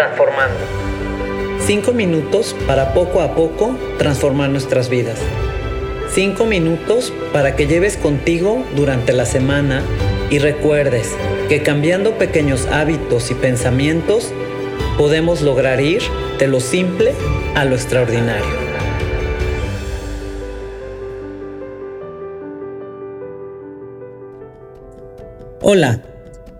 transformando. Cinco minutos para poco a poco transformar nuestras vidas. Cinco minutos para que lleves contigo durante la semana y recuerdes que cambiando pequeños hábitos y pensamientos podemos lograr ir de lo simple a lo extraordinario. Hola,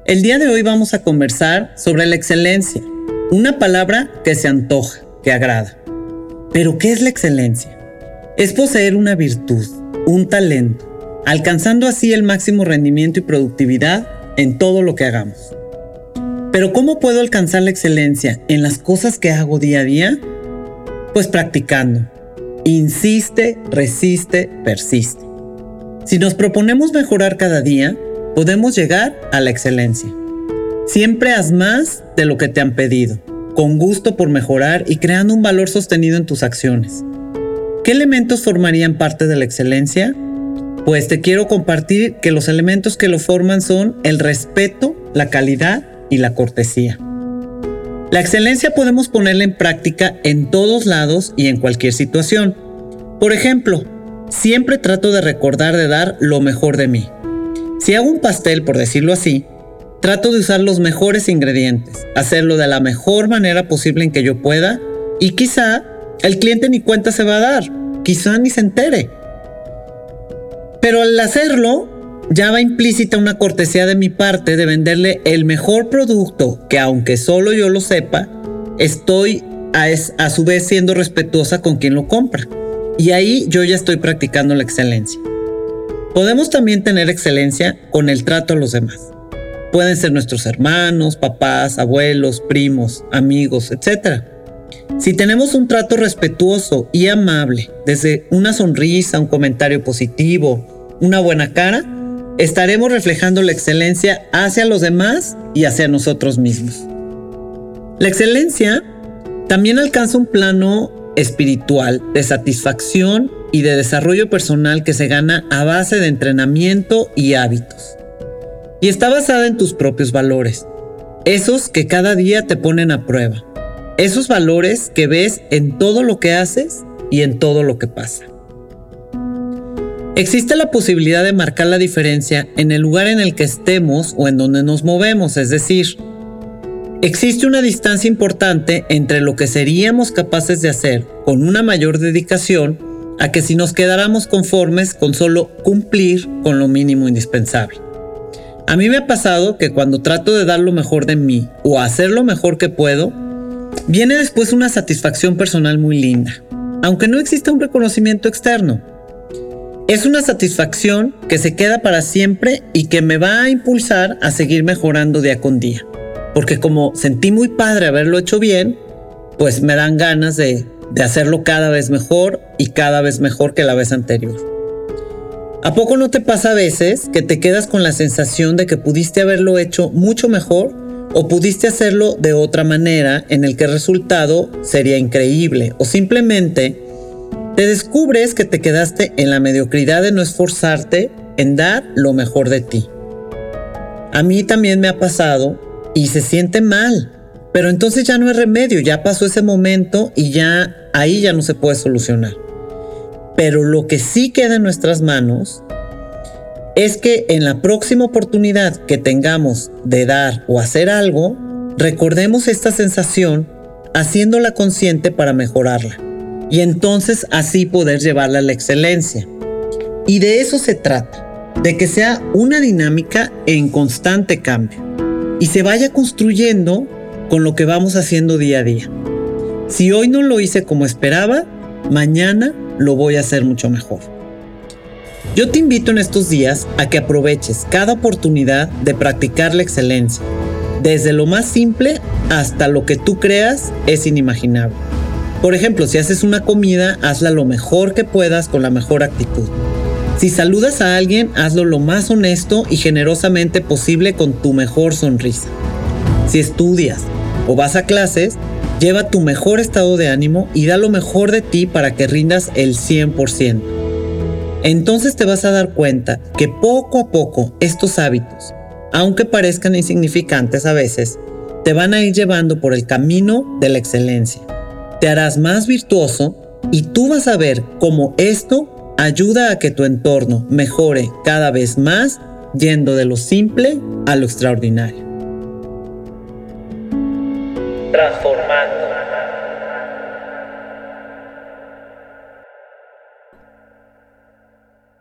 el día de hoy vamos a conversar sobre la excelencia, una palabra que se antoja, que agrada. Pero ¿qué es la excelencia? Es poseer una virtud, un talento, alcanzando así el máximo rendimiento y productividad en todo lo que hagamos. Pero ¿cómo puedo alcanzar la excelencia en las cosas que hago día a día? Pues practicando. Insiste, resiste, persiste. Si nos proponemos mejorar cada día, podemos llegar a la excelencia. Siempre haz más de lo que te han pedido, con gusto por mejorar y creando un valor sostenido en tus acciones. ¿Qué elementos formarían parte de la excelencia? Pues te quiero compartir que los elementos que lo forman son el respeto, la calidad y la cortesía. La excelencia podemos ponerla en práctica en todos lados y en cualquier situación. Por ejemplo, siempre trato de recordar de dar lo mejor de mí. Si hago un pastel, por decirlo así, trato de usar los mejores ingredientes, hacerlo de la mejor manera posible en que yo pueda y quizá el cliente ni cuenta se va a dar, quizá ni se entere. Pero al hacerlo, ya va implícita una cortesía de mi parte de venderle el mejor producto que aunque solo yo lo sepa, estoy a, a su vez siendo respetuosa con quien lo compra. Y ahí yo ya estoy practicando la excelencia. Podemos también tener excelencia con el trato a los demás. Pueden ser nuestros hermanos, papás, abuelos, primos, amigos, etc. Si tenemos un trato respetuoso y amable, desde una sonrisa, un comentario positivo, una buena cara, estaremos reflejando la excelencia hacia los demás y hacia nosotros mismos. La excelencia también alcanza un plano espiritual de satisfacción y de desarrollo personal que se gana a base de entrenamiento y hábitos. Y está basada en tus propios valores, esos que cada día te ponen a prueba, esos valores que ves en todo lo que haces y en todo lo que pasa. Existe la posibilidad de marcar la diferencia en el lugar en el que estemos o en donde nos movemos, es decir, existe una distancia importante entre lo que seríamos capaces de hacer con una mayor dedicación a que si nos quedáramos conformes con solo cumplir con lo mínimo indispensable. A mí me ha pasado que cuando trato de dar lo mejor de mí o hacer lo mejor que puedo, viene después una satisfacción personal muy linda, aunque no exista un reconocimiento externo. Es una satisfacción que se queda para siempre y que me va a impulsar a seguir mejorando día con día. Porque como sentí muy padre haberlo hecho bien, pues me dan ganas de de hacerlo cada vez mejor y cada vez mejor que la vez anterior. ¿A poco no te pasa a veces que te quedas con la sensación de que pudiste haberlo hecho mucho mejor o pudiste hacerlo de otra manera en el que el resultado sería increíble o simplemente te descubres que te quedaste en la mediocridad de no esforzarte en dar lo mejor de ti? A mí también me ha pasado y se siente mal, pero entonces ya no hay remedio, ya pasó ese momento y ya ahí ya no se puede solucionar. Pero lo que sí queda en nuestras manos es que en la próxima oportunidad que tengamos de dar o hacer algo, recordemos esta sensación haciéndola consciente para mejorarla. Y entonces así poder llevarla a la excelencia. Y de eso se trata, de que sea una dinámica en constante cambio y se vaya construyendo con lo que vamos haciendo día a día. Si hoy no lo hice como esperaba, mañana lo voy a hacer mucho mejor. Yo te invito en estos días a que aproveches cada oportunidad de practicar la excelencia, desde lo más simple hasta lo que tú creas es inimaginable. Por ejemplo, si haces una comida, hazla lo mejor que puedas con la mejor actitud. Si saludas a alguien, hazlo lo más honesto y generosamente posible con tu mejor sonrisa. Si estudias o vas a clases, Lleva tu mejor estado de ánimo y da lo mejor de ti para que rindas el 100%. Entonces te vas a dar cuenta que poco a poco estos hábitos, aunque parezcan insignificantes a veces, te van a ir llevando por el camino de la excelencia. Te harás más virtuoso y tú vas a ver cómo esto ayuda a que tu entorno mejore cada vez más yendo de lo simple a lo extraordinario. Transformando.